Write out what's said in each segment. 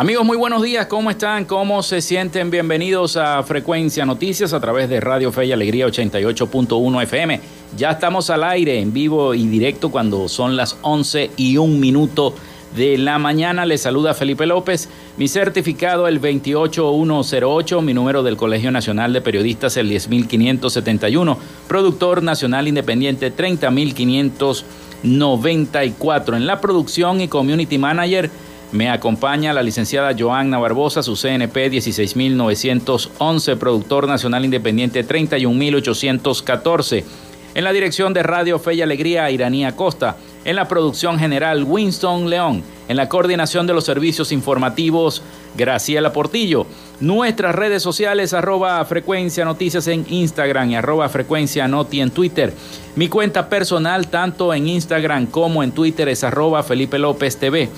Amigos, muy buenos días. ¿Cómo están? ¿Cómo se sienten? Bienvenidos a Frecuencia Noticias a través de Radio Fe y Alegría 88.1 FM. Ya estamos al aire, en vivo y directo cuando son las 11 y un minuto de la mañana. Les saluda Felipe López. Mi certificado el 28108, mi número del Colegio Nacional de Periodistas el 10571, productor nacional independiente 30594. En la producción y community manager me acompaña la licenciada Joanna Barbosa, su CNP 16911, productor nacional independiente 31814. En la dirección de Radio Fe y Alegría, Iranía Costa. En la producción general, Winston León. En la coordinación de los servicios informativos, Graciela Portillo. Nuestras redes sociales, arroba frecuencia noticias en Instagram y arroba frecuencia noti en Twitter. Mi cuenta personal, tanto en Instagram como en Twitter, es arroba Felipe López TV.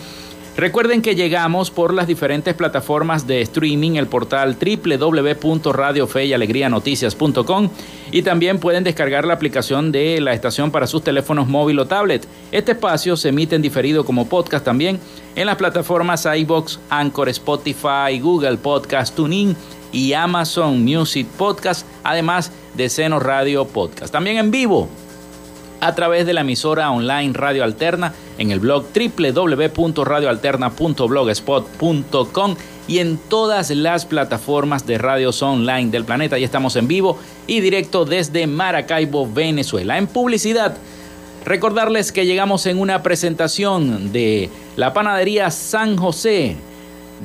Recuerden que llegamos por las diferentes plataformas de streaming, el portal www.radiofeyalegrianoticias.com y también pueden descargar la aplicación de la estación para sus teléfonos móvil o tablet. Este espacio se emite en diferido como podcast también en las plataformas iBox, Anchor, Spotify, Google Podcast, TuneIn y Amazon Music Podcast, además de Seno Radio Podcast. También en vivo a través de la emisora online Radio Alterna en el blog www.radioalterna.blogspot.com y en todas las plataformas de radios online del planeta. Ya estamos en vivo y directo desde Maracaibo, Venezuela. En publicidad, recordarles que llegamos en una presentación de la panadería San José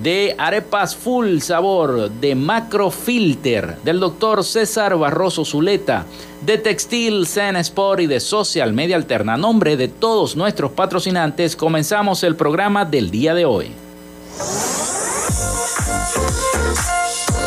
de arepas full sabor, de macrofilter, del doctor César Barroso Zuleta, de Textil Zen Sport y de Social Media Alterna. nombre de todos nuestros patrocinantes, comenzamos el programa del día de hoy.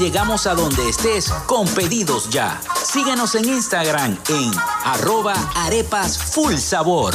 llegamos a donde estés con pedidos ya. Síguenos en Instagram en arroba arepas full sabor.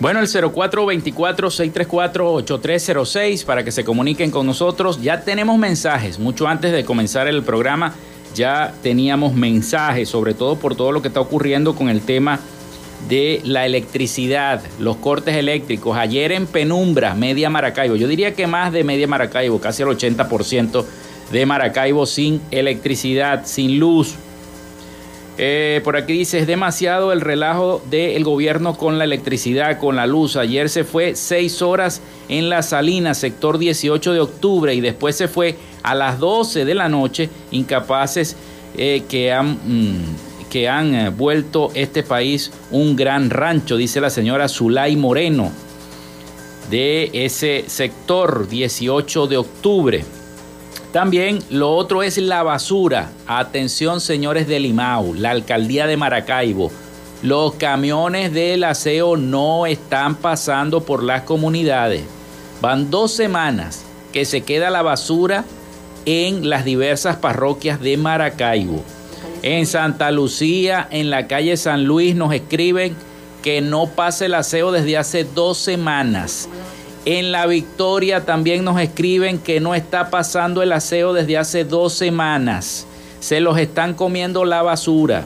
Bueno, el 0424-634-8306 para que se comuniquen con nosotros. Ya tenemos mensajes. Mucho antes de comenzar el programa ya teníamos mensajes, sobre todo por todo lo que está ocurriendo con el tema de la electricidad, los cortes eléctricos. Ayer en Penumbra, Media Maracaibo, yo diría que más de Media Maracaibo, casi el 80% de Maracaibo sin electricidad, sin luz. Eh, por aquí dice, es demasiado el relajo del gobierno con la electricidad, con la luz. Ayer se fue seis horas en la Salina, sector 18 de octubre, y después se fue a las 12 de la noche, incapaces eh, que han... Mm, que han eh, vuelto este país un gran rancho, dice la señora Zulay Moreno, de ese sector 18 de octubre. También lo otro es la basura. Atención señores de Limau, la alcaldía de Maracaibo. Los camiones del aseo no están pasando por las comunidades. Van dos semanas que se queda la basura en las diversas parroquias de Maracaibo. En Santa Lucía, en la calle San Luis, nos escriben que no pase el aseo desde hace dos semanas. En la victoria también nos escriben que no está pasando el aseo desde hace dos semanas. Se los están comiendo la basura.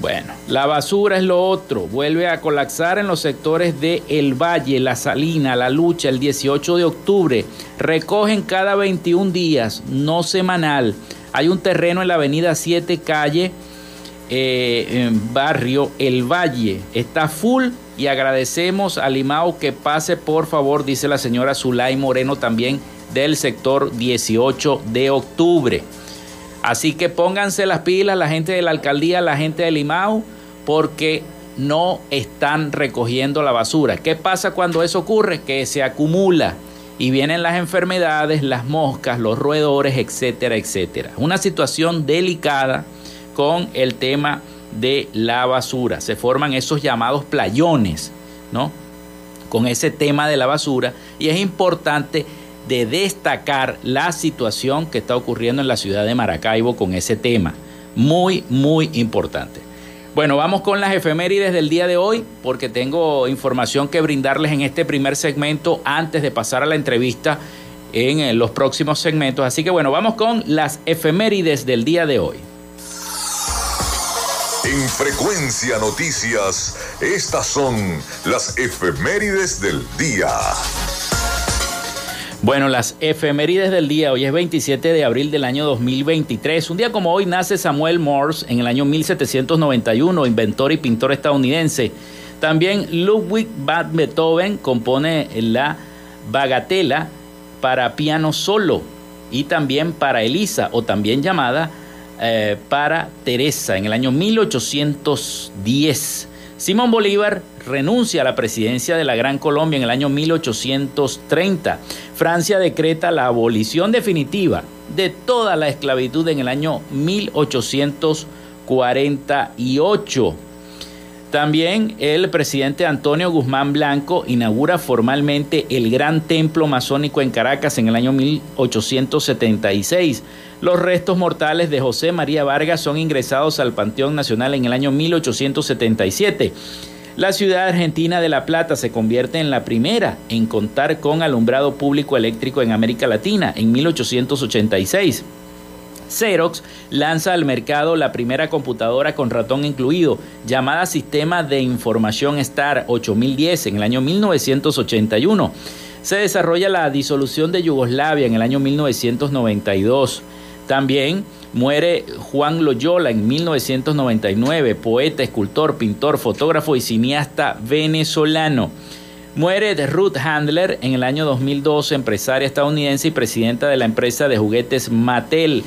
Bueno, la basura es lo otro. Vuelve a colapsar en los sectores de El Valle, La Salina, La Lucha, el 18 de octubre. Recogen cada 21 días, no semanal. Hay un terreno en la avenida 7 calle, eh, barrio El Valle. Está full y agradecemos a Limao que pase por favor, dice la señora Zulay Moreno también del sector 18 de octubre. Así que pónganse las pilas la gente de la alcaldía, la gente de Limao, porque no están recogiendo la basura. ¿Qué pasa cuando eso ocurre? Que se acumula y vienen las enfermedades, las moscas, los roedores, etcétera, etcétera. Una situación delicada con el tema de la basura. Se forman esos llamados playones, ¿no? Con ese tema de la basura y es importante de destacar la situación que está ocurriendo en la ciudad de Maracaibo con ese tema. Muy, muy importante. Bueno, vamos con las efemérides del día de hoy porque tengo información que brindarles en este primer segmento antes de pasar a la entrevista en eh, los próximos segmentos. Así que bueno, vamos con las efemérides del día de hoy. En Frecuencia Noticias, estas son las efemérides del día. Bueno, las efemérides del día, hoy es 27 de abril del año 2023. Un día como hoy nace Samuel Morse en el año 1791, inventor y pintor estadounidense. También Ludwig van Beethoven compone la Bagatela para piano solo y también para Elisa, o también llamada eh, para Teresa, en el año 1810. Simón Bolívar renuncia a la presidencia de la Gran Colombia en el año 1830. Francia decreta la abolición definitiva de toda la esclavitud en el año 1848. También el presidente Antonio Guzmán Blanco inaugura formalmente el Gran Templo Masónico en Caracas en el año 1876. Los restos mortales de José María Vargas son ingresados al Panteón Nacional en el año 1877. La ciudad argentina de La Plata se convierte en la primera en contar con alumbrado público eléctrico en América Latina en 1886. Xerox lanza al mercado la primera computadora con ratón incluido, llamada Sistema de Información Star 8010 en el año 1981. Se desarrolla la disolución de Yugoslavia en el año 1992. También Muere Juan Loyola en 1999, poeta, escultor, pintor, fotógrafo y cineasta venezolano. Muere Ruth Handler en el año 2012, empresaria estadounidense y presidenta de la empresa de juguetes Mattel.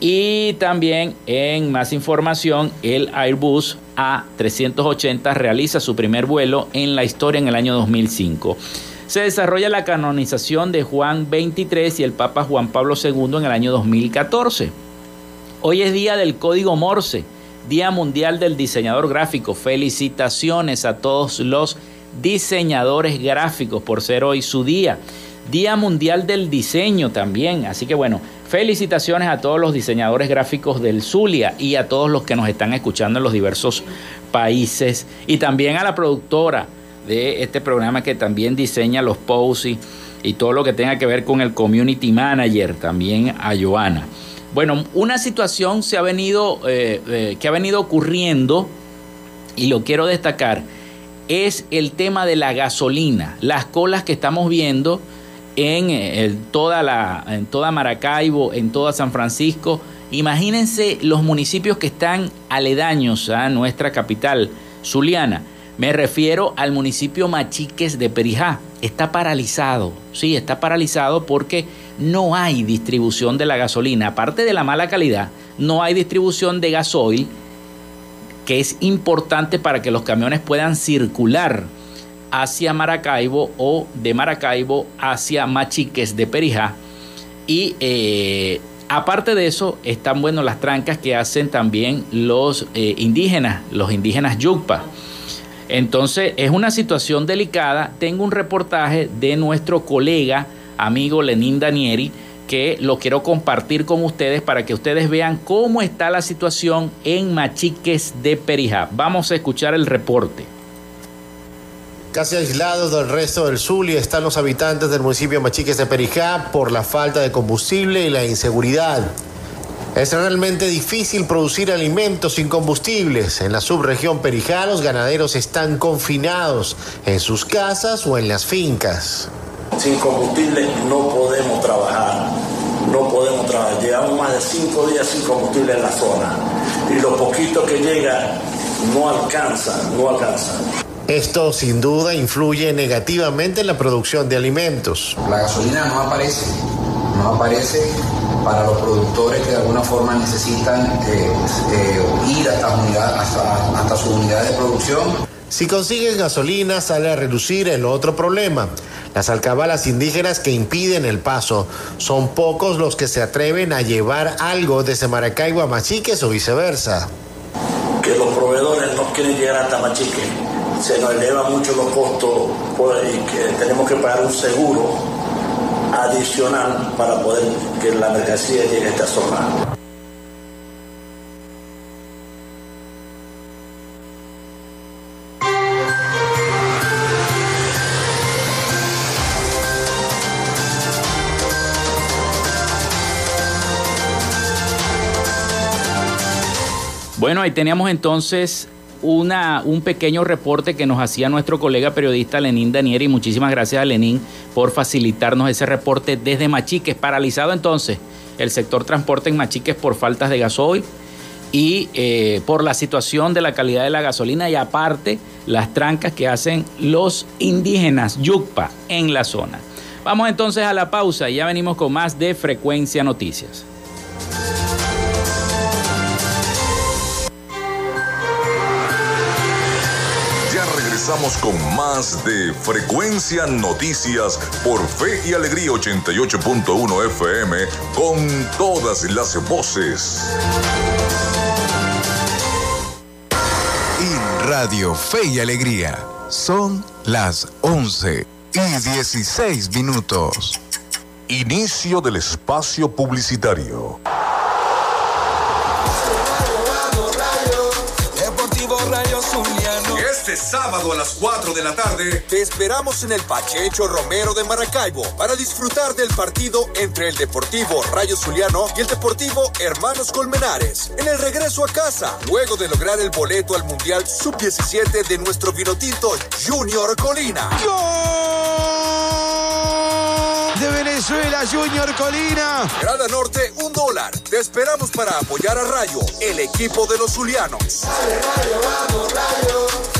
Y también en más información, el Airbus A380 realiza su primer vuelo en la historia en el año 2005 se desarrolla la canonización de Juan XXIII y el Papa Juan Pablo II en el año 2014. Hoy es día del Código Morse, Día Mundial del Diseñador Gráfico. Felicitaciones a todos los diseñadores gráficos por ser hoy su día. Día Mundial del Diseño también. Así que bueno, felicitaciones a todos los diseñadores gráficos del Zulia y a todos los que nos están escuchando en los diversos países. Y también a la productora de este programa que también diseña los posts y, todo lo que tenga que ver con el community manager, también a Joana. Bueno, una situación se ha venido, eh, eh, que ha venido ocurriendo y lo quiero destacar es el tema de la gasolina, las colas que estamos viendo en, eh, toda, la, en toda Maracaibo, en toda San Francisco. Imagínense los municipios que están aledaños a nuestra capital, Zuliana. Me refiero al municipio Machiques de Perijá. Está paralizado, sí, está paralizado porque no hay distribución de la gasolina. Aparte de la mala calidad, no hay distribución de gasoil, que es importante para que los camiones puedan circular hacia Maracaibo o de Maracaibo hacia Machiques de Perijá. Y eh, aparte de eso, están bueno las trancas que hacen también los eh, indígenas, los indígenas Yucpa. Entonces es una situación delicada. Tengo un reportaje de nuestro colega, amigo Lenín Danieri, que lo quiero compartir con ustedes para que ustedes vean cómo está la situación en Machiques de Perijá. Vamos a escuchar el reporte. Casi aislados del resto del Zulia están los habitantes del municipio Machiques de Perijá por la falta de combustible y la inseguridad. Es realmente difícil producir alimentos sin combustibles. En la subregión Perijá los ganaderos están confinados en sus casas o en las fincas. Sin combustible no podemos trabajar, no podemos trabajar. Llevamos más de cinco días sin combustible en la zona y lo poquito que llega no alcanza, no alcanza. Esto sin duda influye negativamente en la producción de alimentos. La gasolina no aparece, no aparece para los productores que de alguna forma necesitan eh, eh, ir hasta, hasta, hasta su unidad de producción. Si consiguen gasolina, sale a reducir el otro problema. Las alcabalas indígenas que impiden el paso. Son pocos los que se atreven a llevar algo desde Maracaibo a Machiques o viceversa. Que los proveedores no quieren llegar hasta Machique. Se nos eleva mucho los costos y que tenemos que pagar un seguro adicional para poder que la mercancía llegue a esta zona. Bueno, ahí teníamos entonces un pequeño reporte que nos hacía nuestro colega periodista Lenín Danieri. Muchísimas gracias a Lenín por facilitarnos ese reporte desde Machiques. Paralizado entonces el sector transporte en Machiques por faltas de gasoil y eh, por la situación de la calidad de la gasolina y aparte las trancas que hacen los indígenas Yucpa en la zona. Vamos entonces a la pausa y ya venimos con más de Frecuencia Noticias. Regresamos con más de Frecuencia Noticias por Fe y Alegría 88.1 FM con todas las voces. En Radio Fe y Alegría son las 11 y 16 minutos. Inicio del espacio publicitario. Este sábado a las 4 de la tarde te esperamos en el Pachecho Romero de Maracaibo para disfrutar del partido entre el Deportivo Rayo Zuliano y el Deportivo Hermanos Colmenares. En el regreso a casa, luego de lograr el boleto al Mundial Sub-17 de nuestro vinotinto Junior Colina. de Venezuela, Junior Colina. Grada Norte, un dólar. Te esperamos para apoyar a Rayo, el equipo de los Zulianos. Rayo, vamos, Rayo.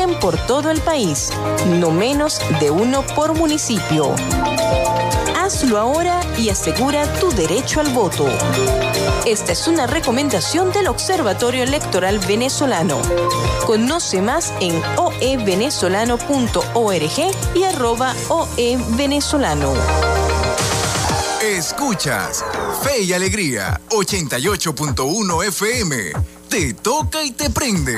por todo el país, no menos de uno por municipio. Hazlo ahora y asegura tu derecho al voto. Esta es una recomendación del Observatorio Electoral Venezolano. Conoce más en oevenezolano.org y arroba oevenezolano. Escuchas Fe y Alegría 88.1 FM. Te toca y te prende.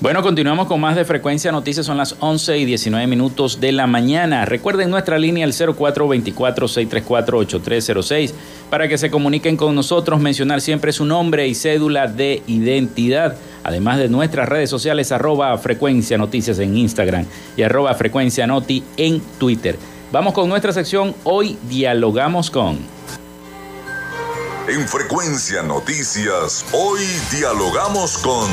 Bueno, continuamos con más de Frecuencia Noticias. Son las 11 y 19 minutos de la mañana. Recuerden nuestra línea el 0424-634-8306 para que se comuniquen con nosotros, mencionar siempre su nombre y cédula de identidad. Además de nuestras redes sociales, arroba Frecuencia Noticias en Instagram y arroba Frecuencia Noti en Twitter. Vamos con nuestra sección. Hoy dialogamos con... En Frecuencia Noticias, hoy dialogamos con...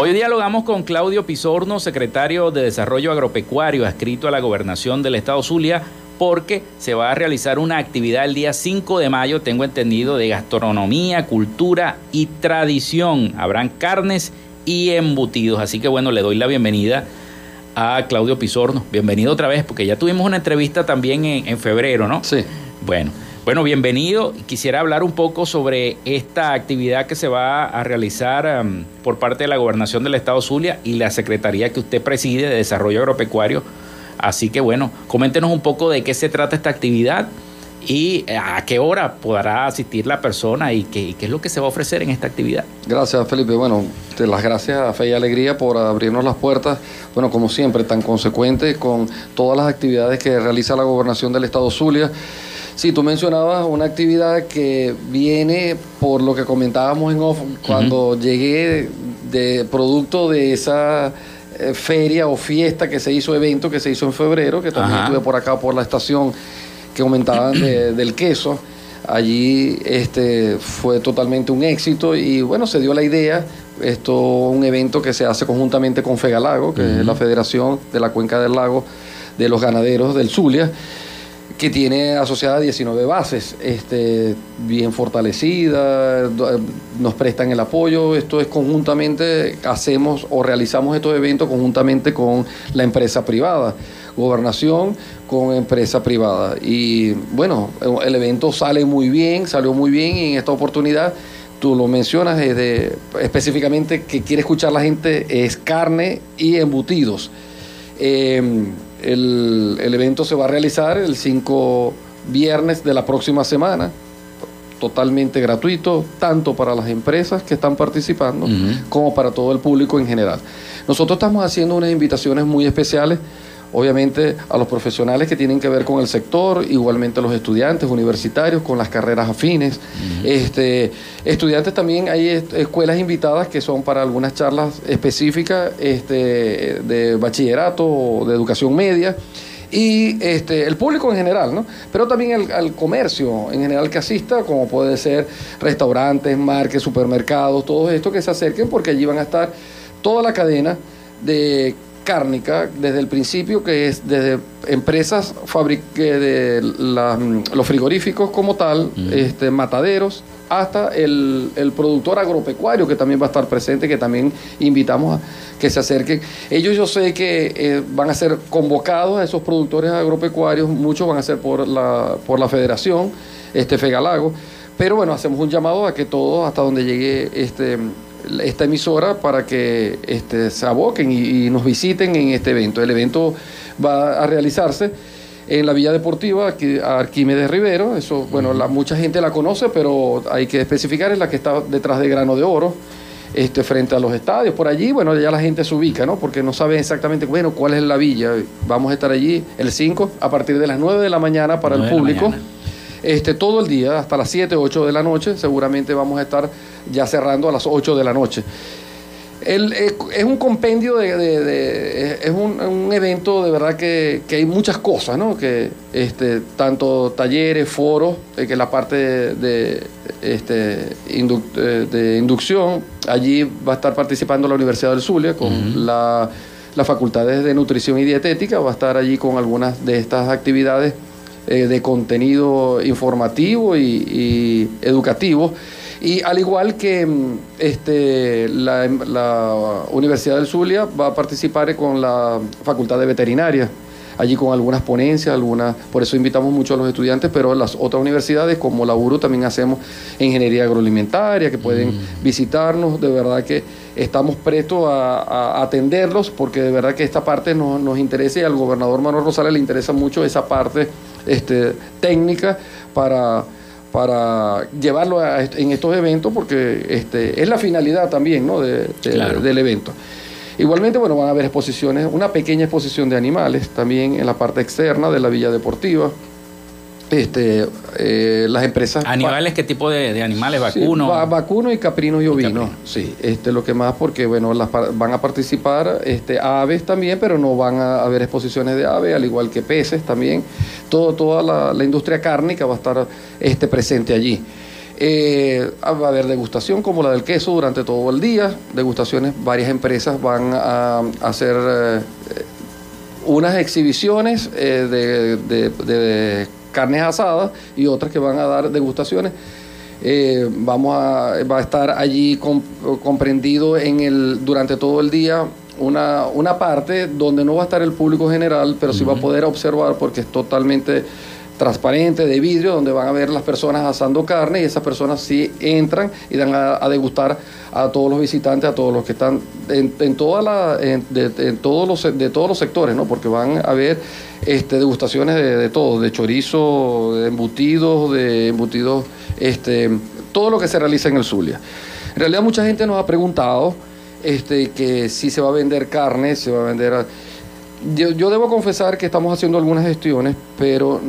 Hoy dialogamos con Claudio Pisorno, secretario de Desarrollo Agropecuario, adscrito a la gobernación del Estado Zulia, porque se va a realizar una actividad el día 5 de mayo, tengo entendido, de gastronomía, cultura y tradición. Habrán carnes y embutidos, así que bueno, le doy la bienvenida a Claudio Pizorno. Bienvenido otra vez, porque ya tuvimos una entrevista también en, febrero, ¿no? Sí. Bueno, bueno, bienvenido. Quisiera hablar un poco sobre esta actividad que se va a realizar um, por parte de la Gobernación del Estado Zulia y la Secretaría que usted preside de Desarrollo Agropecuario. Así que bueno, coméntenos un poco de qué se trata esta actividad y a qué hora podrá asistir la persona y qué, qué, es lo que se va a ofrecer en esta actividad. Gracias, Felipe. Bueno, las gracias a Fe y Alegría por abrirnos las puertas, bueno, como siempre, tan consecuente con todas las actividades que realiza la Gobernación del Estado Zulia. Sí, tú mencionabas una actividad que viene por lo que comentábamos en off, cuando llegué de producto de esa eh, feria o fiesta que se hizo, evento que se hizo en febrero, que también estuve por acá por la estación que comentaban del queso. Allí este, fue totalmente un éxito y bueno, se dio la idea, esto un evento que se hace conjuntamente con Fegalago, que es la Federación de la Cuenca del Lago de los Ganaderos del Zulia, que tiene asociada 19 bases, este, bien fortalecida, nos prestan el apoyo, esto es conjuntamente, hacemos o realizamos estos eventos conjuntamente con la empresa privada gobernación con empresa privada. Y bueno, el evento sale muy bien, salió muy bien y en esta oportunidad tú lo mencionas específicamente que quiere escuchar la gente es carne y embutidos. Em, el, evento se va a realizar el 5 viernes de la próxima semana, totalmente gratuito, tanto para las empresas que están participando como para todo el público en general. Nosotros estamos haciendo unas invitaciones muy especiales obviamente a los profesionales que tienen que ver con el sector, igualmente a los estudiantes universitarios con las carreras afines. este, estudiantes también hay escuelas invitadas que son para algunas charlas específicas este, de bachillerato o de educación media y este, el público en general, ¿no? Pero también el, el, comercio en general que asista, como puede ser restaurantes, marques, supermercados, todo esto que se acerquen porque allí van a estar toda la cadena de cárnica desde el principio, que es desde empresas de los frigoríficos como tal, este, mataderos, hasta el, productor agropecuario que también va a estar presente, que también invitamos a que se acerquen. Ellos yo sé que eh, van a ser convocados a esos productores agropecuarios, muchos van a ser por la, por la federación, este Fegalago, pero bueno, hacemos un llamado a que todos, hasta donde llegue este esta emisora para que este, se aboquen y, nos visiten en este evento. El evento va a realizarse en la Villa Deportiva, aquí, Arquímedes Rivero. Eso, bueno, la, mucha gente la conoce, pero hay que especificar, es la que está detrás de Grano de Oro. Este, frente a los estadios, por allí, bueno, ya la gente se ubica, ¿no? Porque no sabe exactamente, bueno, cuál es la villa. Vamos a estar allí el 5 a partir de las 9 de la mañana para el público. Este, todo el día, hasta las 7, 8 de la noche, seguramente vamos a estar ya cerrando a las 8 de la noche. El, es un compendio de, es un, evento de verdad que, hay muchas cosas, ¿no? Que este, tanto talleres, foros, eh, que la parte de, este, eh, de inducción, allí va a estar participando la Universidad del Zulia con la, las facultades de nutrición y dietética, va a estar allí con algunas de estas actividades de contenido informativo y, y educativo y al igual que mm, este, la, Universidad del Zulia va a participar con la Facultad de Veterinaria, allí con algunas ponencias, algunas, por eso invitamos mucho a los estudiantes, pero las otras universidades como la URU también hacemos ingeniería agroalimentaria, que pueden mm. visitarnos, de verdad que estamos prestos a, atenderlos, porque de verdad que esta parte nos, nos interesa y al gobernador Manuel Rosales le interesa mucho esa parte este, técnica para para llevarlo en estos eventos porque este, es la finalidad también ¿no? de, del evento. Igualmente, bueno, van a haber exposiciones, una pequeña exposición de animales también en la parte externa de la Villa Deportiva este, eh, las empresas. ¿Animales qué tipo de, animales? ¿Vacuno? vacuno y caprino y ovino. Sí, este, lo que más porque bueno, las, van a participar este, aves también, pero no van a haber exposiciones de aves, al igual que peces también. Todo, toda la, industria cárnica va a estar este, presente allí. Eh, va a haber degustación como la del queso durante todo el día. Degustaciones, varias empresas van a, hacer. Eh, unas exhibiciones eh, de, de- de carnes asadas y otras que van a dar degustaciones. Eh, vamos a, va a estar allí com- comprendido en el, durante todo el día una, una parte donde no va a estar el público general, pero sí va a poder observar porque es totalmente transparente, de vidrio, donde van a ver las personas asando carne y esas personas sí entran y dan a, degustar a todos los visitantes, a todos los que están en, toda la, en, de, en todos los, de todos los sectores, ¿no? porque van a ver este, degustaciones de, de todo, de chorizo, de embutidos, de embutidos, este, todo lo que se realiza en el Zulia. En realidad mucha gente nos ha preguntado este, que si se va a vender carne, se va a vender... Yo, yo debo confesar que estamos haciendo algunas gestiones, pero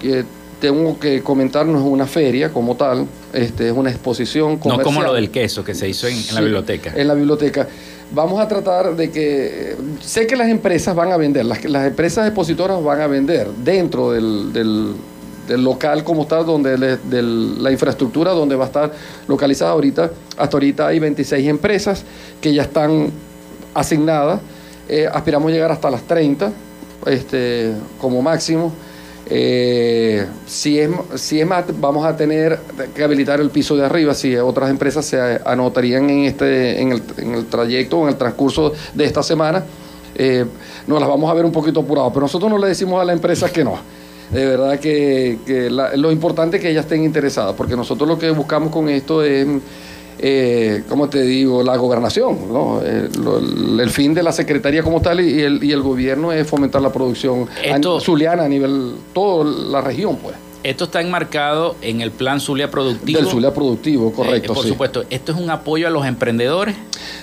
que tengo que comentar, no es una feria como tal, este, es una exposición No comercial. como lo del queso que se hizo en, en la biblioteca. En la biblioteca. Vamos a tratar de que. Sé que las empresas van a vender, las, las empresas expositoras van a vender dentro del, del- del local como está, donde le- del- la infraestructura donde va a estar localizada ahorita. Hasta ahorita hay 26 empresas que ya están asignadas. Eh, aspiramos llegar hasta las 30 este, como máximo. Eh, si, es, si es más, vamos a tener que habilitar el piso de arriba, si otras empresas se anotarían en, este, en, el, en el trayecto o en el transcurso de esta semana, eh, nos las vamos a ver un poquito apuradas, pero nosotros no le decimos a la empresa que no. De verdad que, lo importante es que ellas estén interesadas, porque nosotros lo que buscamos con esto es, eh, ¿cómo te digo?, la gobernación, ¿no? Eh, el fin de la Secretaría como tal y el, y el gobierno es fomentar la producción Esto- a- zuliana a nivel, toda la región, pues. Esto está enmarcado en el plan Zulia Productivo. Del Zulia Productivo, correcto, Eh, por sí. supuesto, esto es un apoyo a los emprendedores.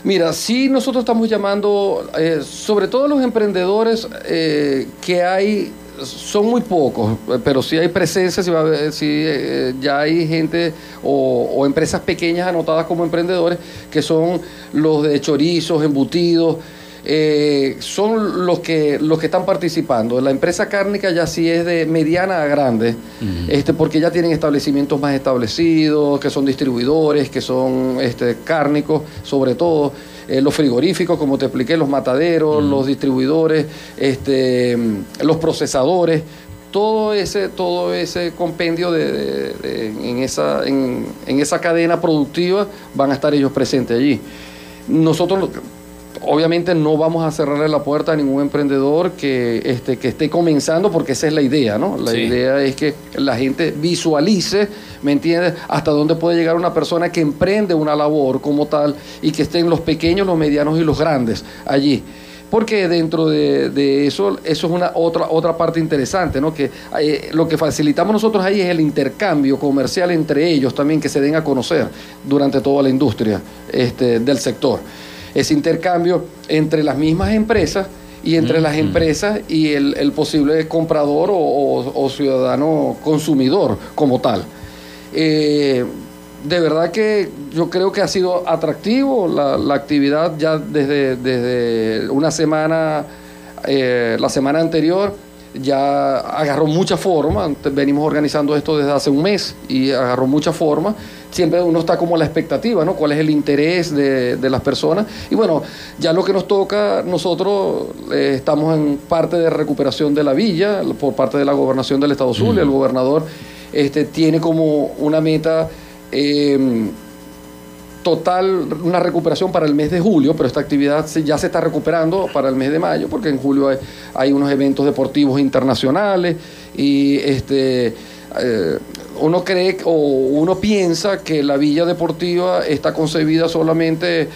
Mira, sí nosotros estamos llamando, eh, sobre todo los emprendedores eh, que hay, son muy pocos, eh, pero sí hay presencia, sí, va a haber- sí, eh, ya hay gente o, o empresas pequeñas anotadas como emprendedores, que son los de chorizos, embutidos, eh, son los que, los que están participando. La empresa cárnica ya sí es de mediana a grande, este, porque ya tienen establecimientos más establecidos, que son distribuidores, que son este, cárnicos, sobre todo. Eh, los frigoríficos, como te expliqué, los mataderos, los distribuidores, este, los procesadores, todo ese, todo ese compendio de, de- de- en, esa, en, en esa cadena productiva van a estar ellos presentes allí. Nosotros obviamente no vamos a cerrarle la puerta a ningún emprendedor que, este, que esté comenzando, porque esa es la idea, ¿no? La Sí. idea es que la gente visualice, ¿me entiendes?, hasta dónde puede llegar una persona que emprende una labor como tal y que estén los pequeños, los medianos y los grandes allí. Porque dentro de, de eso, eso es una otra, otra parte interesante, ¿no? Que eh, lo que facilitamos nosotros ahí es el intercambio comercial entre ellos también, que se den a conocer durante toda la industria este, del sector. Ese intercambio entre las mismas empresas y entre las empresas y el, el posible comprador o, o- o ciudadano consumidor como tal. Eh, de verdad que yo creo que ha sido atractivo la, la actividad ya desde, desde una semana, eh, la semana anterior ya agarró mucha forma, venimos organizando esto desde hace un mes y agarró mucha forma, siempre uno está como a la expectativa, ¿no? ¿Cuál es el interés de, de las personas? Y bueno, ya lo que nos toca, nosotros eh, estamos en parte de recuperación de la villa por parte de la gobernación del Estado Zulia, el gobernador este, tiene como una meta eh, total, una recuperación para el mes de julio, pero esta actividad ya se está recuperando para el mes de mayo, porque en julio hay, hay unos eventos deportivos internacionales y este eh, uno cree o uno piensa que la villa deportiva está concebida solamente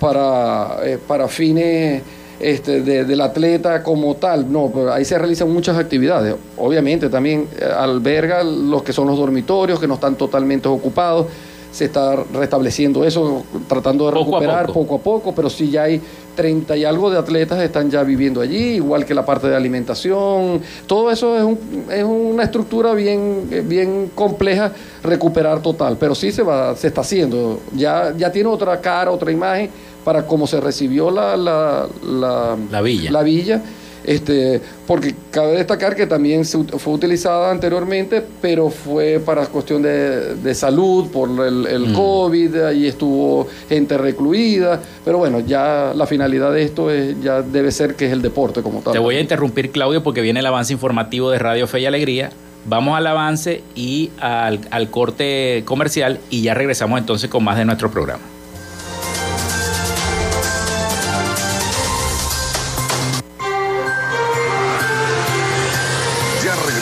para, eh, para fines este, de- del atleta como tal. No, pero ahí se realizan muchas actividades. Obviamente también eh, alberga los que son los dormitorios, que no están totalmente ocupados. Se está restableciendo eso, tratando de Poco a recuperar poco. poco a poco, pero sí ya hay 30 y algo de atletas que están ya viviendo allí, igual que la parte de alimentación. Todo eso es, un- es una estructura bien, bien compleja recuperar total, pero sí se, va, se está haciendo. Ya, ya tiene otra cara, otra imagen para cómo se recibió la, la, la, La villa. la villa. Este, porque cabe destacar que también fue utilizada anteriormente, pero fue para cuestión de, salud, por el, mm. COVID, ahí estuvo gente recluida, pero bueno, ya la finalidad de esto es, ya debe ser que es el deporte como tal. Te voy a interrumpir, Claudio, porque viene el avance informativo de Radio Fe y Alegría. Vamos al avance y al, al corte comercial y ya regresamos entonces con más de nuestro programa.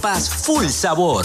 full sabor.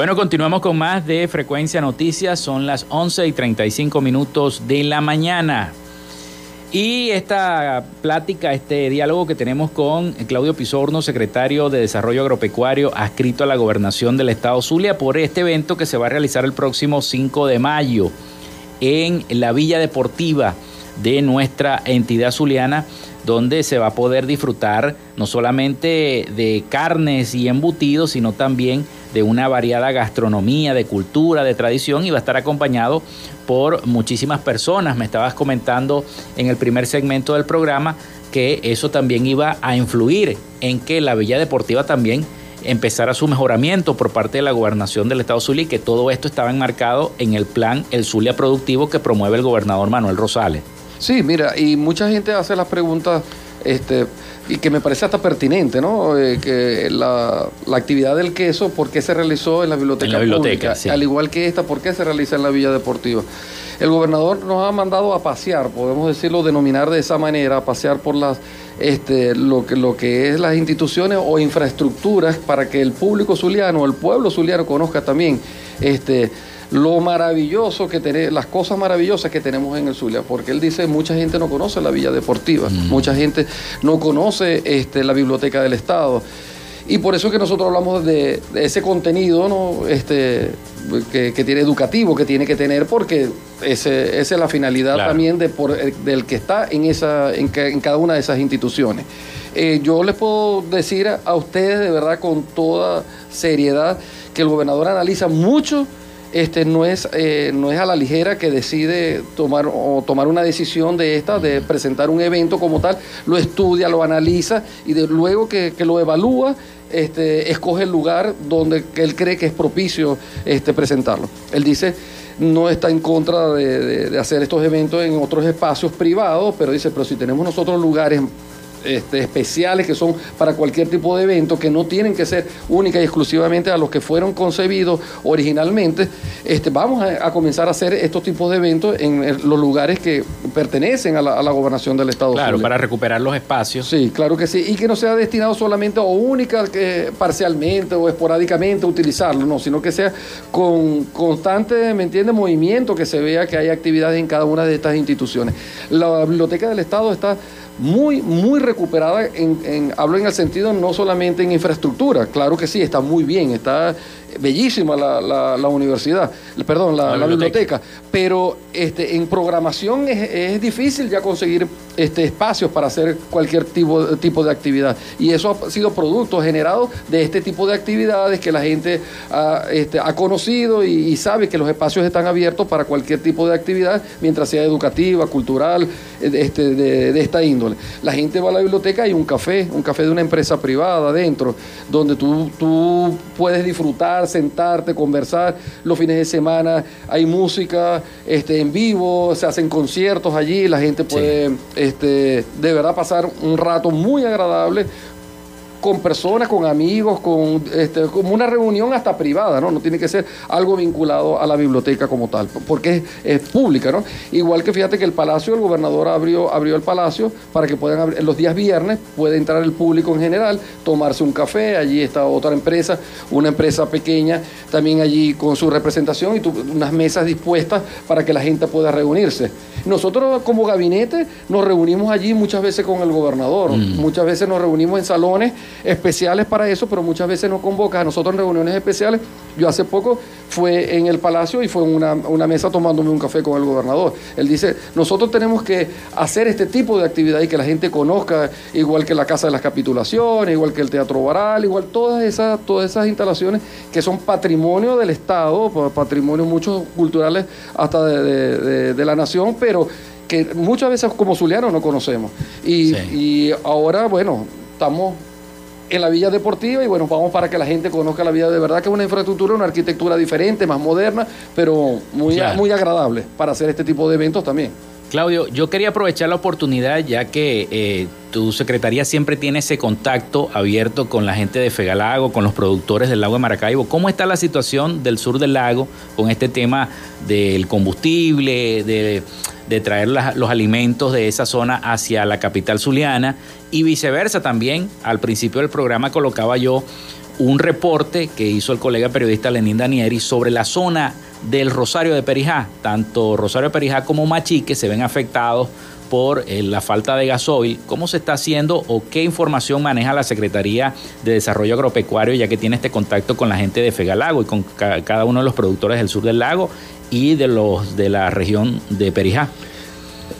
Bueno, continuamos con más de Frecuencia Noticias. Son las 11 y 35 minutos de la mañana. Y esta plática, este diálogo que tenemos con Claudio Pisorno, secretario de Desarrollo Agropecuario, adscrito a la gobernación del estado Zulia, por este evento que se va a realizar el próximo 5 de mayo en la Villa Deportiva de nuestra entidad zuliana, donde se va a poder disfrutar no solamente de carnes y embutidos, sino también de una variada gastronomía, de cultura, de tradición y va a estar acompañado por muchísimas personas. Me estabas comentando en el primer segmento del programa que eso también iba a influir en que la Villa Deportiva también empezara su mejoramiento por parte de la gobernación del Estado Zulia y que todo esto estaba enmarcado en el plan El Zulia Productivo que promueve el gobernador Manuel Rosales. Sí, mira, y mucha gente hace las preguntas, este, y que me parece hasta pertinente, ¿no? Eh, que la, actividad del queso, ¿por qué se realizó en la biblioteca, biblioteca pública? Al igual que esta, ¿por qué se realiza en la Villa Deportiva? El gobernador nos ha mandado a pasear, podemos decirlo, denominar de esa manera, a pasear por las este, lo, que, lo que es las instituciones o infraestructuras para que el público zuliano, el pueblo zuliano conozca también este, lo maravilloso que tenemos, las cosas maravillosas que tenemos en el Zulia, porque él dice mucha gente no conoce la Villa Deportiva, mm. mucha gente no conoce este, la Biblioteca del Estado. Y por eso es que nosotros hablamos de, ese contenido ¿no? este, que, tiene educativo, que tiene que tener, porque ese, esa es la finalidad también de por, eh, del que está en, esa, en, cada una de esas instituciones. Eh, yo les puedo decir a ustedes de verdad con toda seriedad que el gobernador analiza mucho este, no, es, eh, no es a la ligera que decide tomar, o tomar una decisión de esta, de presentar un evento como tal, lo estudia, lo analiza y luego que, lo evalúa, este, escoge el lugar donde él cree que es propicio este, presentarlo. Él dice, no está en contra de, de hacer estos eventos en otros espacios privados, pero dice, pero si tenemos nosotros lugares este, especiales que son para cualquier tipo de evento, que no tienen que ser única y exclusivamente a los que fueron concebidos originalmente, este, vamos a, comenzar a hacer estos tipos de eventos en los lugares que pertenecen a la, gobernación del Estado. Claro, para recuperar los espacios. Sí, claro que sí, y que no sea destinado solamente o única, que parcialmente o esporádicamente utilizarlo, no, sino que sea con constante, ¿me entiende?, movimiento, que se vea que hay actividades en cada una de estas instituciones. La Biblioteca del Estado está muy, muy recuperada, en, hablo en el sentido no solamente en infraestructura, claro que sí, está muy bien, está bellísima la, la, universidad, perdón, la, biblioteca. pero este, en programación es, difícil ya conseguir este, espacios para hacer cualquier tipo, tipo de actividad. Y eso ha sido producto generado de este tipo de actividades que la gente ha, este, ha conocido y, sabe que los espacios están abiertos para cualquier tipo de actividad, mientras sea educativa, cultural, este, de, de esta índole. La gente va a la biblioteca y un café, un café de una empresa privada adentro, donde tú, tú puedes disfrutar sentarte, conversar. Los fines de semana hay música este, en vivo, se hacen conciertos allí, la gente puede este, de verdad pasar un rato muy agradable con personas, con amigos, con este, como una reunión hasta privada, ¿no? No tiene que ser algo vinculado a la biblioteca como tal, porque es, pública, ¿no? Igual que fíjate que el Palacio, el gobernador abrió, abrió el Palacio para que puedan abrir, los días viernes puede entrar el público en general, tomarse un café, allí está otra empresa, una empresa pequeña, también allí con su representación y unas mesas dispuestas para que la gente pueda reunirse. Nosotros como gabinete nos reunimos allí muchas veces con el gobernador, mm. muchas veces nos reunimos en salones especiales para eso, pero muchas veces nos convoca a nosotros en reuniones especiales. Yo hace poco fue en el Palacio y fue en una, una, mesa tomándome un café con el gobernador. Él dice, nosotros tenemos que hacer este tipo de actividad y que la gente conozca, igual que la Casa de las Capitulaciones, igual que el Teatro Baral, igual todas esas, todas esas instalaciones que son patrimonio del Estado, patrimonio muchos culturales hasta de, de la nación, pero que muchas veces como zulianos no conocemos. Y, y ahora, bueno, estamos en la Villa Deportiva y bueno, vamos para que la gente conozca la Villa de verdad, que es una infraestructura, una arquitectura diferente, más moderna, pero muy, muy agradable para hacer este tipo de eventos también. Claudio, yo quería aprovechar la oportunidad ya que eh, tu secretaría siempre tiene ese contacto abierto con la gente de Fegalago, con los productores del lago de Maracaibo. ¿Cómo está la situación del sur del lago con este tema del combustible, de traer los alimentos de esa zona hacia la capital zuliana y viceversa también. Al principio del programa colocaba yo un reporte que hizo el colega periodista Lenín Danieri sobre la zona del Rosario de Perijá. Tanto Rosario de Perijá como Machique se ven afectados por eh, la falta de gasoil. ¿Cómo se está haciendo o qué información maneja la Secretaría de Desarrollo Agropecuario, ya que tiene este contacto con la gente de Fegalago y con cada uno de los productores del sur del lago y de los de la región de Perijá?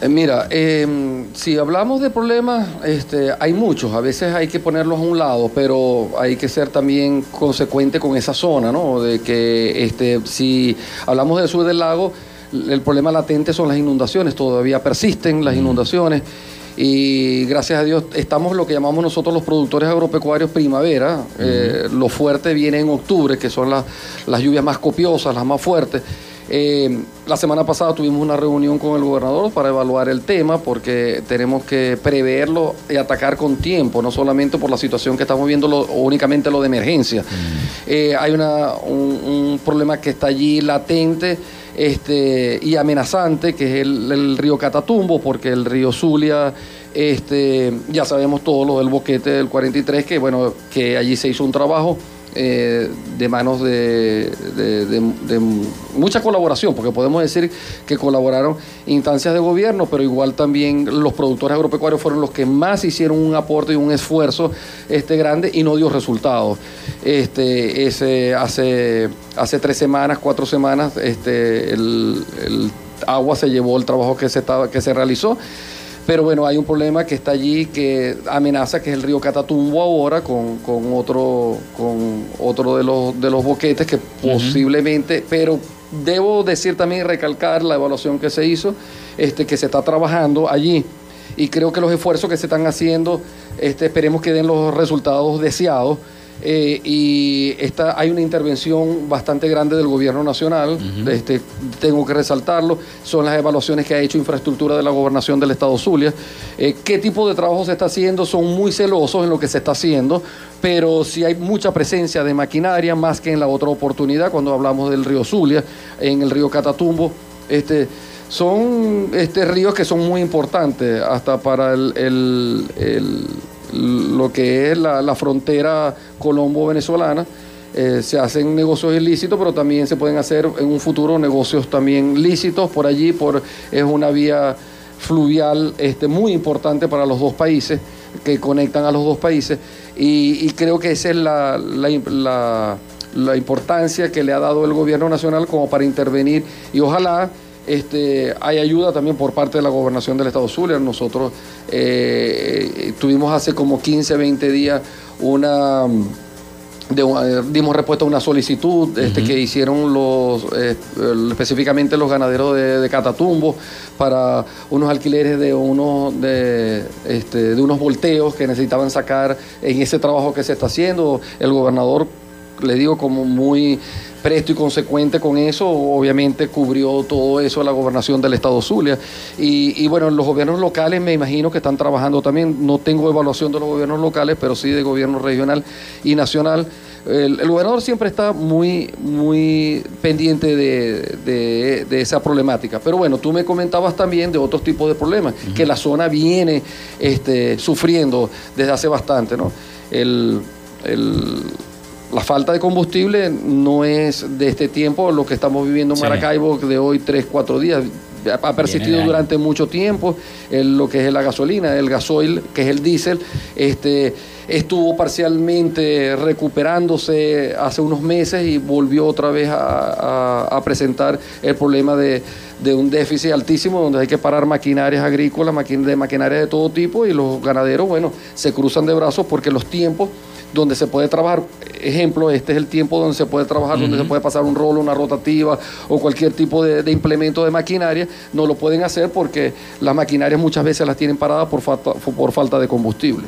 Eh, mira, em, si hablamos de problemas, este, hay muchos, a veces hay que ponerlos a un lado, pero hay que ser también consecuente con esa zona, ¿no? De que este, si hablamos del sur del lago, el problema latente son las inundaciones, todavía persisten las inundaciones y gracias a Dios estamos lo que llamamos nosotros los productores agropecuarios primavera. Eh, lo fuerte viene en octubre, que son las lluvias más copiosas, las más fuertes. Eh, la semana pasada tuvimos una reunión con el gobernador para evaluar el tema porque tenemos que preverlo y atacar con tiempo, no solamente por la situación que estamos viendo o únicamente lo de emergencia. Eh, hay una, un, problema que está allí latente este, y amenazante, que es el, río Catatumbo, porque el río Zulia, este, ya sabemos todo lo del boquete del 43, que bueno, que allí se hizo un trabajo eh, de manos de, mucha colaboración, porque podemos decir que colaboraron instancias de gobierno, pero igual también los productores agropecuarios fueron los que más hicieron un aporte y un esfuerzo este, grande y no dio resultados. Este, hace, hace tres semanas, cuatro semanas, este, el, el agua se llevó el trabajo que se, estaba, que se realizó pero bueno, hay un problema que está allí que amenaza, que es el río Catatumbo ahora, con, otro, con otro de los, de los boquetes que posiblemente, pero debo decir también, recalcar la evaluación que se hizo, este, que se está trabajando allí. Y creo que los esfuerzos que se están haciendo, este, esperemos que den los resultados deseados eh, y esta, hay una intervención bastante grande del gobierno nacional, este, tengo que resaltarlo, son las evaluaciones que ha hecho infraestructura de la gobernación del estado Zulia. Eh, ¿Qué tipo de trabajo se está haciendo? Son muy celosos en lo que se está haciendo, pero sí hay mucha presencia de maquinaria, más que en la otra oportunidad, cuando hablamos del río Zulia, en el río Catatumbo. Este, son este, ríos que son muy importantes hasta para el lo que es la, frontera colombo-venezolana. Eh, se hacen negocios ilícitos, pero también se pueden hacer en un futuro negocios también lícitos por allí, por, es una vía fluvial este, muy importante para los dos países, que conectan a los dos países, y, creo que esa es la, la importancia que le ha dado el gobierno nacional como para intervenir, y ojalá este, hay ayuda también por parte de la gobernación del Estado Zulia. Nosotros eh, tuvimos hace como 15, 20 días una... Eh, dimos respuesta a una solicitud este, que hicieron los eh, específicamente los ganaderos de, Catatumbo para unos alquileres de unos de, este, de unos volteos que necesitaban sacar en ese trabajo que se está haciendo. El gobernador, le digo, como muy presto y consecuente con eso, obviamente cubrió todo eso la gobernación del Estado Zulia. Y, bueno, los gobiernos locales me imagino que están trabajando también, no tengo evaluación de los gobiernos locales, pero sí de gobierno regional y nacional. El, gobernador siempre está muy, muy pendiente de, esa problemática. Pero bueno, tú me comentabas también de otros tipos de problemas que la zona viene este, sufriendo desde hace bastante, ¿no? el, la falta de combustible no es de este tiempo lo que estamos viviendo en Maracaibo de hoy tres, cuatro días. Ha persistido durante mucho tiempo lo que es la gasolina, el gasoil, que es el diésel, este, estuvo parcialmente recuperándose hace unos meses y volvió otra vez a, presentar el problema de, de, un déficit altísimo donde hay que parar maquinarias agrícolas, de maquinaria de todo tipo y los ganaderos, bueno, se cruzan de brazos porque los tiempos donde se puede trabajar, ejemplo, este es el tiempo donde se puede trabajar, donde se puede pasar un rolo, una rotativa o cualquier tipo de, implemento de maquinaria, no lo pueden hacer porque las maquinarias muchas veces las tienen paradas por falta, por falta de combustible.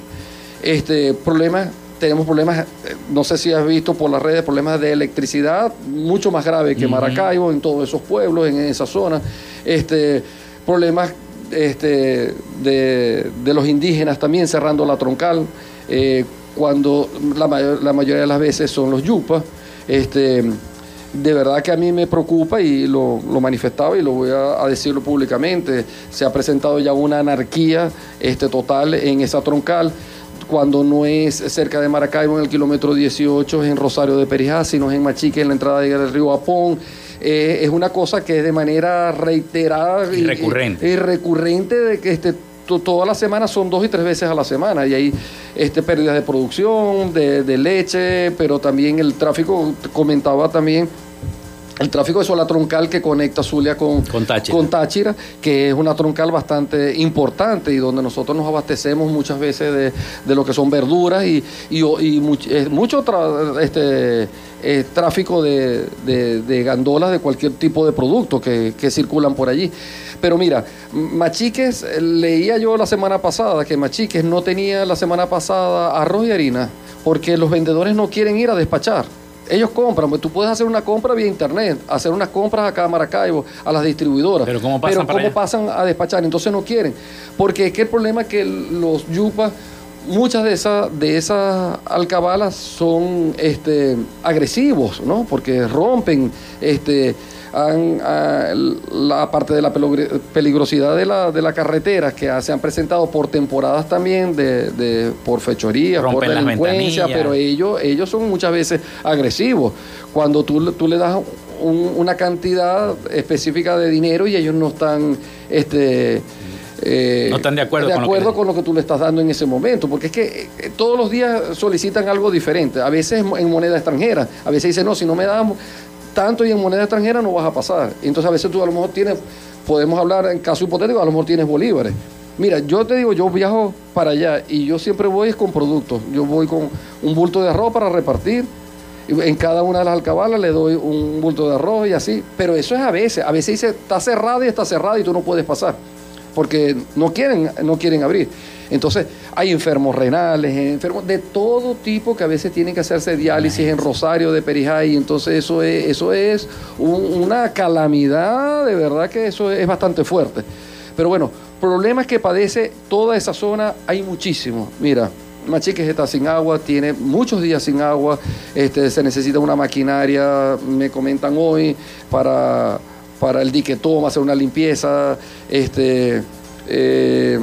Este problema tenemos problemas, no sé si has visto por las redes, problemas de electricidad mucho más graves que Maracaibo, en todos esos pueblos, en esa zona. Este, problemas este, de, los indígenas también cerrando la troncal. Eh, cuando la, la mayoría de las veces son los yupas. Este, de verdad que a mí me preocupa y lo, manifestaba y lo voy a, decirlo públicamente. Se ha presentado ya una anarquía este, total en esa troncal cuando no es cerca de Maracaibo en el kilómetro 18 es en Rosario de Perijá, sino es en Machique en la entrada del río Apón. Eh, es una cosa que es de manera reiterada y recurrente. Y, recurrente de que este, todas las semanas son dos y tres veces a la semana. Y hay este, pérdidas de producción, de, de leche, pero también el tráfico, comentaba también el tráfico de la troncal que conecta Zulia con, con Táchira. que es una troncal bastante importante y donde nosotros nos abastecemos muchas veces de, lo que son verduras y, y, mucho, este, eh, tráfico de, de, gandolas de cualquier tipo de producto que, que circulan por allí. Pero mira, Machiques, leía yo la semana pasada que Machiques no tenía la semana pasada arroz y harina porque los vendedores no quieren ir a despachar. Ellos compran, pues tú puedes hacer una compra vía internet, hacer unas compras acá a Maracaibo, a las distribuidoras. Pero ¿cómo pasan, Pero ¿cómo pasan a despachar? Entonces no quieren. Porque es que el problema es que los yupas, muchas de esas, de esas alcabalas son este, agresivos, ¿no? Porque rompen, este, han, la parte de la peligrosidad de la, de la carretera que se han presentado por temporadas también de, por fechoría, por delincuencia, pero ellos, ellos son muchas veces agresivos. Cuando tú, tú le das una cantidad específica de dinero y ellos no están este eh, no están de acuerdo, de acuerdo con, lo que... tú le estás dando en ese momento, porque es que eh, todos los días solicitan algo diferente, a veces en moneda extranjera, a veces dicen, no, si no me damos, tanto y en moneda extranjera no vas a pasar. Entonces a veces tú a lo mejor tienes, podemos hablar en caso hipotético, a lo mejor tienes bolívares. Mira, yo te digo, yo viajo para allá y yo siempre voy con productos. Yo voy con un bulto de arroz para repartir. En cada una de las alcabalas le doy un bulto de arroz y así. Pero eso es a veces. A veces dice, está cerrado y está cerrado y tú no puedes pasar. Porque no quieren, no quieren abrir. Entonces, hay enfermos renales, enfermos de todo tipo que a veces tienen que hacerse diálisis en Rosario de Perijá y entonces eso es, eso es una calamidad, de verdad que eso es bastante fuerte. Pero bueno, problemas que padece toda esa zona hay muchísimos. Mira, Machiques está sin agua, tiene muchos días sin agua, este, se necesita una maquinaria, me comentan hoy, para, para el dique toma, hacer una limpieza, este, eh,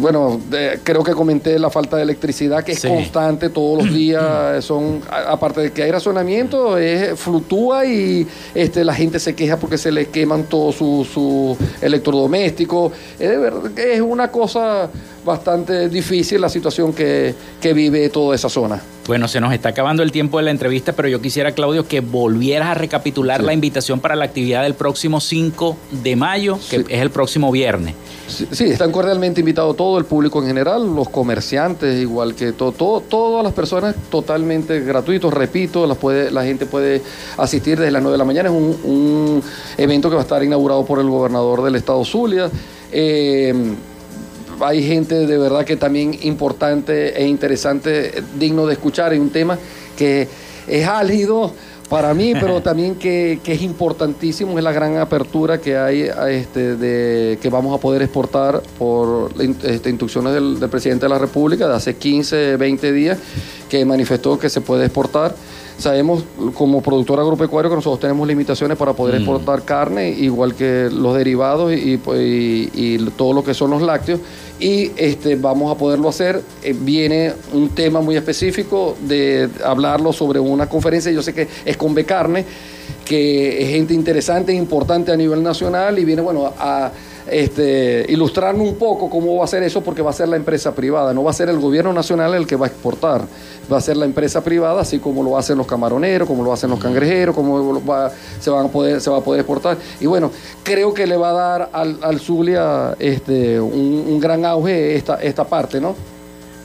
bueno, creo que comenté la falta de electricidad que es constante todos los días. Son, aparte de que hay razonamiento, es, fluctúa y este, la gente se queja porque se le queman todos sus su electrodomésticos. Es, es una cosa bastante difícil la situación que, que vive toda esa zona. Bueno, se nos está acabando el tiempo de la entrevista, pero yo quisiera, Claudio, que volvieras a recapitular la invitación para la actividad del próximo 5 de mayo, que es el próximo viernes. Sí, están cordialmente invitados todo el público en general, los comerciantes, igual que todo, todo, todas las personas totalmente gratuitos, repito, las puede, la gente puede asistir desde las 9 de la mañana, es un, evento que va a estar inaugurado por el gobernador del estado Zulia. Eh, hay gente de verdad que también importante e interesante, digno de escuchar, en un tema que es álgido para mí, pero también que, es importantísimo, es la gran apertura que hay este, de que vamos a poder exportar por este, instrucciones del, del presidente de la República de hace 15, 20 días, que manifestó que se puede exportar. Sabemos como productor agropecuario que nosotros tenemos limitaciones para poder mm. exportar carne, igual que los derivados y, y, todo lo que son los lácteos. Y este, vamos a poderlo hacer. Eh, viene un tema muy específico de hablarlo sobre una conferencia, yo sé que es con Becarne, que es gente interesante, e importante a nivel nacional y viene, bueno, a este, ilustrarnos un poco cómo va a ser eso, porque va a ser la empresa privada, no va a ser el gobierno nacional el que va a exportar, va a ser la empresa privada, así como lo hacen los camaroneros, como lo hacen los cangrejeros, como se, van a poder, se va a poder exportar. Y bueno, creo que le va a dar al, al Zulia este, un, gran auge esta, esta parte, ¿no?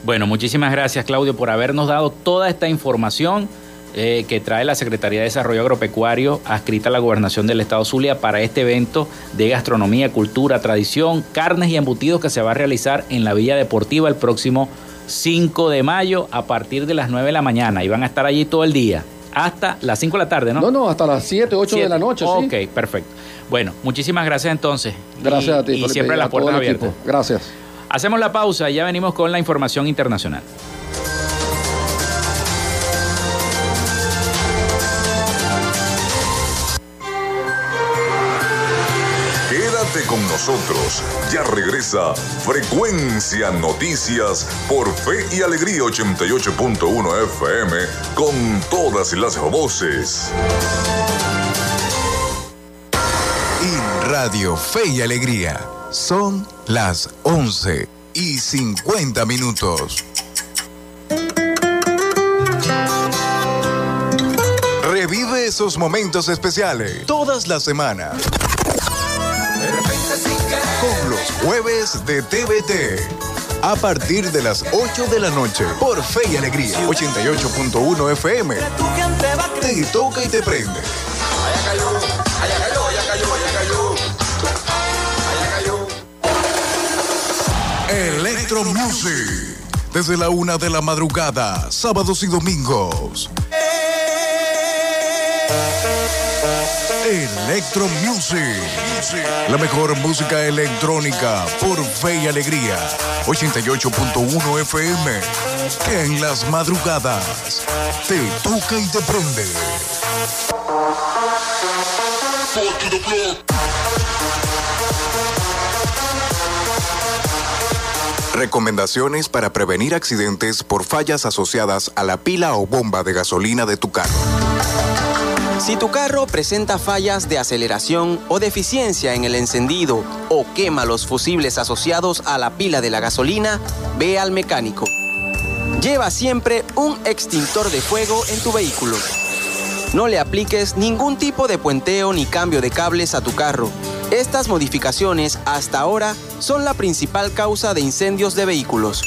Bueno, muchísimas gracias Claudio por habernos dado toda esta información. Eh, que trae la Secretaría de Desarrollo Agropecuario adscrita a la Gobernación del Estado Zulia para este evento de gastronomía, cultura, tradición, carnes y embutidos que se va a realizar en la Villa Deportiva el próximo 5 de mayo a partir de las 9 de la mañana y van a estar allí todo el día. Hasta las 5 de la tarde, ¿no? No, no, hasta las 7, 8 de la noche. Ok, perfecto. Bueno, muchísimas gracias entonces. Gracias a ti. Y siempre las puertas abiertas. Gracias. Hacemos la pausa y ya venimos con la información internacional. Nosotros. Ya regresa Frecuencia Noticias por Fe y Alegría 88.1 FM con todas las voces. Y Radio Fe y Alegría son las 11 y 50 minutos. Revive esos momentos especiales todas las semanas. Con los jueves de TVT. A partir de las 8 de la noche por Fe y Alegría 88.1 FM. Te toca y te prende. Electro Music. Desde la una de la madrugada, sábados y domingos. Electro Music. La mejor música electrónica por Fe y Alegría. 88.1 FM. En las madrugadas te toca y te prende. Recomendaciones para prevenir accidentes por fallas asociadas a la pila o bomba de gasolina de tu carro. Si tu carro presenta fallas de aceleración o deficiencia en el encendido o quema los fusibles asociados a la pila de la gasolina, ve al mecánico. Lleva siempre un extintor de fuego en tu vehículo. No le apliques ningún tipo de puenteo ni cambio de cables a tu carro. Estas modificaciones hasta ahora son la principal causa de incendios de vehículos.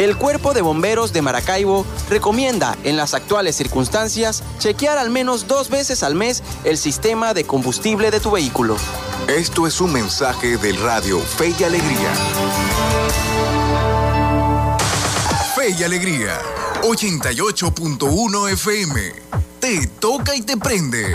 El Cuerpo de Bomberos de Maracaibo recomienda, en las actuales circunstancias, chequear al menos dos veces al mes el sistema de combustible de tu vehículo. Esto es un mensaje del radio Fe y Alegría. Fe y Alegría, 88.1 FM. Te toca y te prende.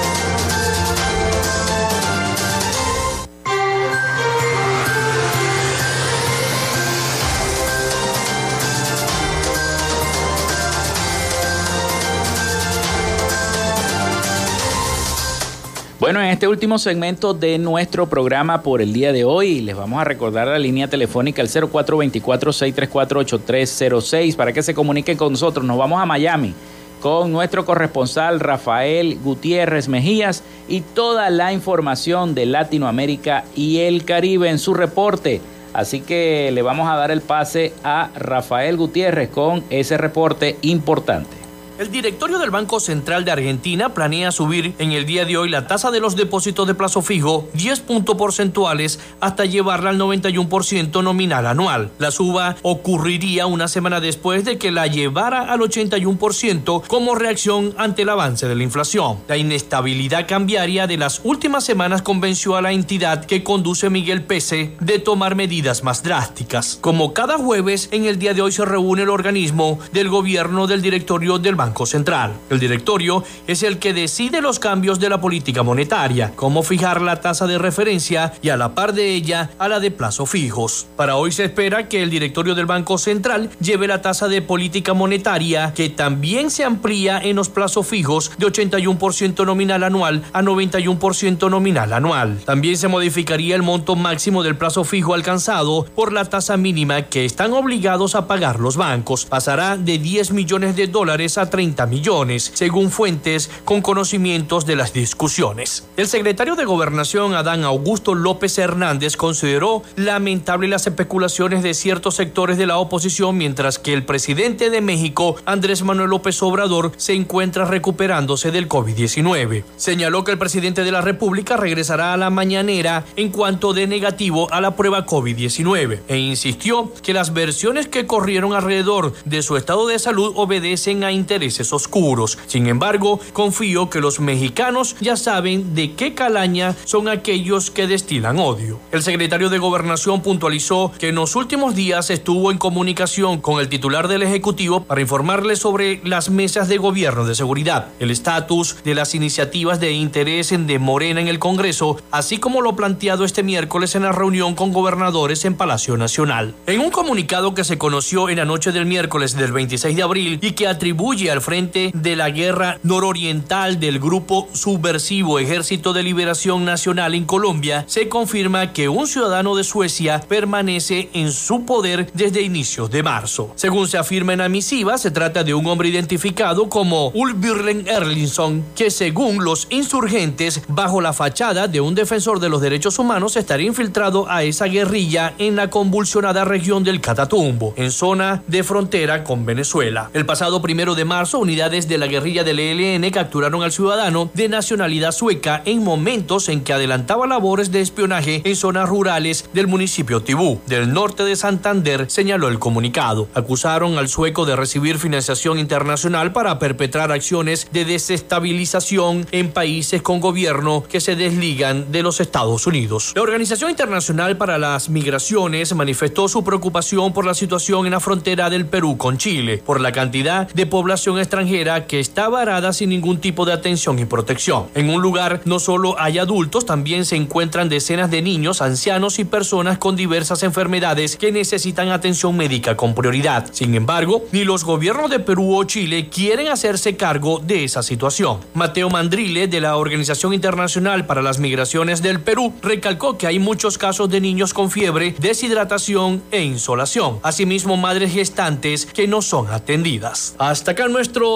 Este último segmento de nuestro programa por el día de hoy, les vamos a recordar la línea telefónica el 0424-634-8306 para que se comuniquen con nosotros. Nos vamos a Miami con nuestro corresponsal Rafael Gutiérrez Mejías y toda la información de Latinoamérica y el Caribe en su reporte. Así que le vamos a dar el pase a Rafael Gutiérrez con ese reporte importante. El directorio del Banco Central de Argentina planea subir en el día de hoy la tasa de los depósitos de plazo fijo 10 puntos porcentuales hasta llevarla al 91% nominal anual. La suba ocurriría una semana después de que la llevara al 81% como reacción ante el avance de la inflación. La inestabilidad cambiaria de las últimas semanas convenció a la entidad que conduce Miguel Pese de tomar medidas más drásticas. Como cada jueves, en el día de hoy se reúne el organismo del gobierno del directorio del Banco Central. El directorio es el que decide los cambios de la política monetaria, cómo fijar la tasa de referencia y a la par de ella a la de plazo fijos. Para hoy se espera que el directorio del Banco Central lleve la tasa de política monetaria que también se amplía en los plazos fijos de 81% nominal anual a 91% nominal anual. También se modificaría el monto máximo del plazo fijo alcanzado por la tasa mínima que están obligados a pagar los bancos. Pasará de 10 millones de dólares a 30 millones, según fuentes con conocimientos de las discusiones. El secretario de Gobernación, Adán Augusto López Hernández, consideró lamentable las especulaciones de ciertos sectores de la oposición, mientras que el presidente de México, Andrés Manuel López Obrador, se encuentra recuperándose del COVID-19. Señaló que el presidente de la República regresará a la mañanera en cuanto de negativo a la prueba COVID-19 e insistió que las versiones que corrieron alrededor de su estado de salud obedecen a intereses intereses oscuros. Sin embargo, confío que los mexicanos ya saben de qué calaña son aquellos que destilan odio. El secretario de Gobernación puntualizó que en los últimos días estuvo en comunicación con el titular del Ejecutivo para informarle sobre las mesas de gobierno de seguridad, el estatus de las iniciativas de interés de Morena en el Congreso, así como lo planteado este miércoles en la reunión con gobernadores en Palacio Nacional. En un comunicado que se conoció en la noche del miércoles del 26 de abril y que atribuye al frente de la guerra nororiental del grupo subversivo Ejército de Liberación Nacional en Colombia, se confirma que un ciudadano de Suecia permanece en su poder desde inicios de marzo. Según se afirma en la misiva, se trata de un hombre identificado como Ulbirlen Erlingsson, que según los insurgentes, bajo la fachada de un defensor de los derechos humanos, estaría infiltrado a esa guerrilla en la convulsionada región del Catatumbo, en zona de frontera con Venezuela. El pasado primero de marzo, unidades de la guerrilla del ELN capturaron al ciudadano de nacionalidad sueca en momentos en que adelantaba labores de espionaje en zonas rurales del municipio Tibú, del norte de Santander, señaló el comunicado. Acusaron al sueco de recibir financiación internacional para perpetrar acciones de desestabilización en países con gobierno que se desligan de los Estados Unidos. La Organización Internacional para las Migraciones manifestó su preocupación por la situación en la frontera del Perú con Chile, por la cantidad de población extranjera que está varada sin ningún tipo de atención y protección. En un lugar no solo hay adultos, también se encuentran decenas de niños, ancianos y personas con diversas enfermedades que necesitan atención médica con prioridad. Sin embargo, ni los gobiernos de Perú o Chile quieren hacerse cargo de esa situación. Mateo Mandrile, de la Organización Internacional para las Migraciones del Perú, recalcó que hay muchos casos de niños con fiebre, deshidratación e insolación. Asimismo, madres gestantes que no son atendidas. Hasta acá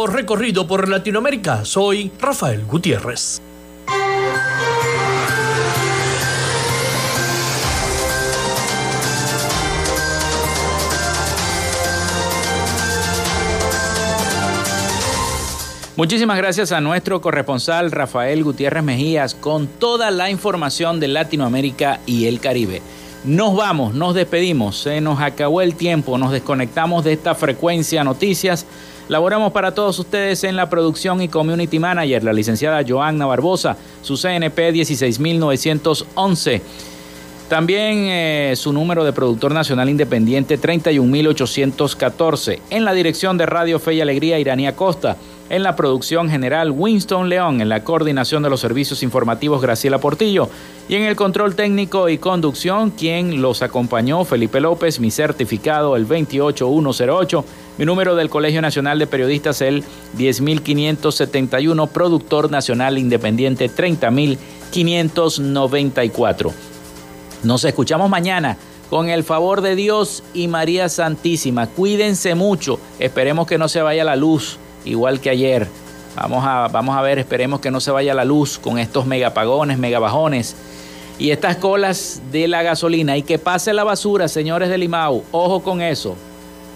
recorrido por Latinoamérica. Soy Rafael Gutiérrez. Muchísimas gracias a nuestro corresponsal Rafael Gutiérrez Mejías con toda la información de Latinoamérica y el Caribe. Nos vamos, nos despedimos, se nos acabó el tiempo, nos desconectamos de esta frecuencia noticias. Laboramos para todos ustedes en la producción y community manager, la licenciada Joanna Barbosa, su CNP 16911. También eh, su número de productor nacional independiente 31814. En la dirección de Radio Fe y Alegría, Iranía Costa. En la producción general, Winston León. En la coordinación de los servicios informativos, Graciela Portillo. Y en el control técnico y conducción, quien los acompañó, Felipe López. Mi certificado, el 28108. Mi número del Colegio Nacional de Periodistas, el 10571. Productor nacional independiente, 30594. Nos escuchamos mañana. Con el favor de Dios y María Santísima, cuídense mucho. Esperemos que no se vaya la luz igual que ayer. Vamos a, vamos a ver, esperemos que no se vaya la luz con estos megapagones, megabajones y estas colas de la gasolina y que pase la basura, señores de Limau. Ojo con eso.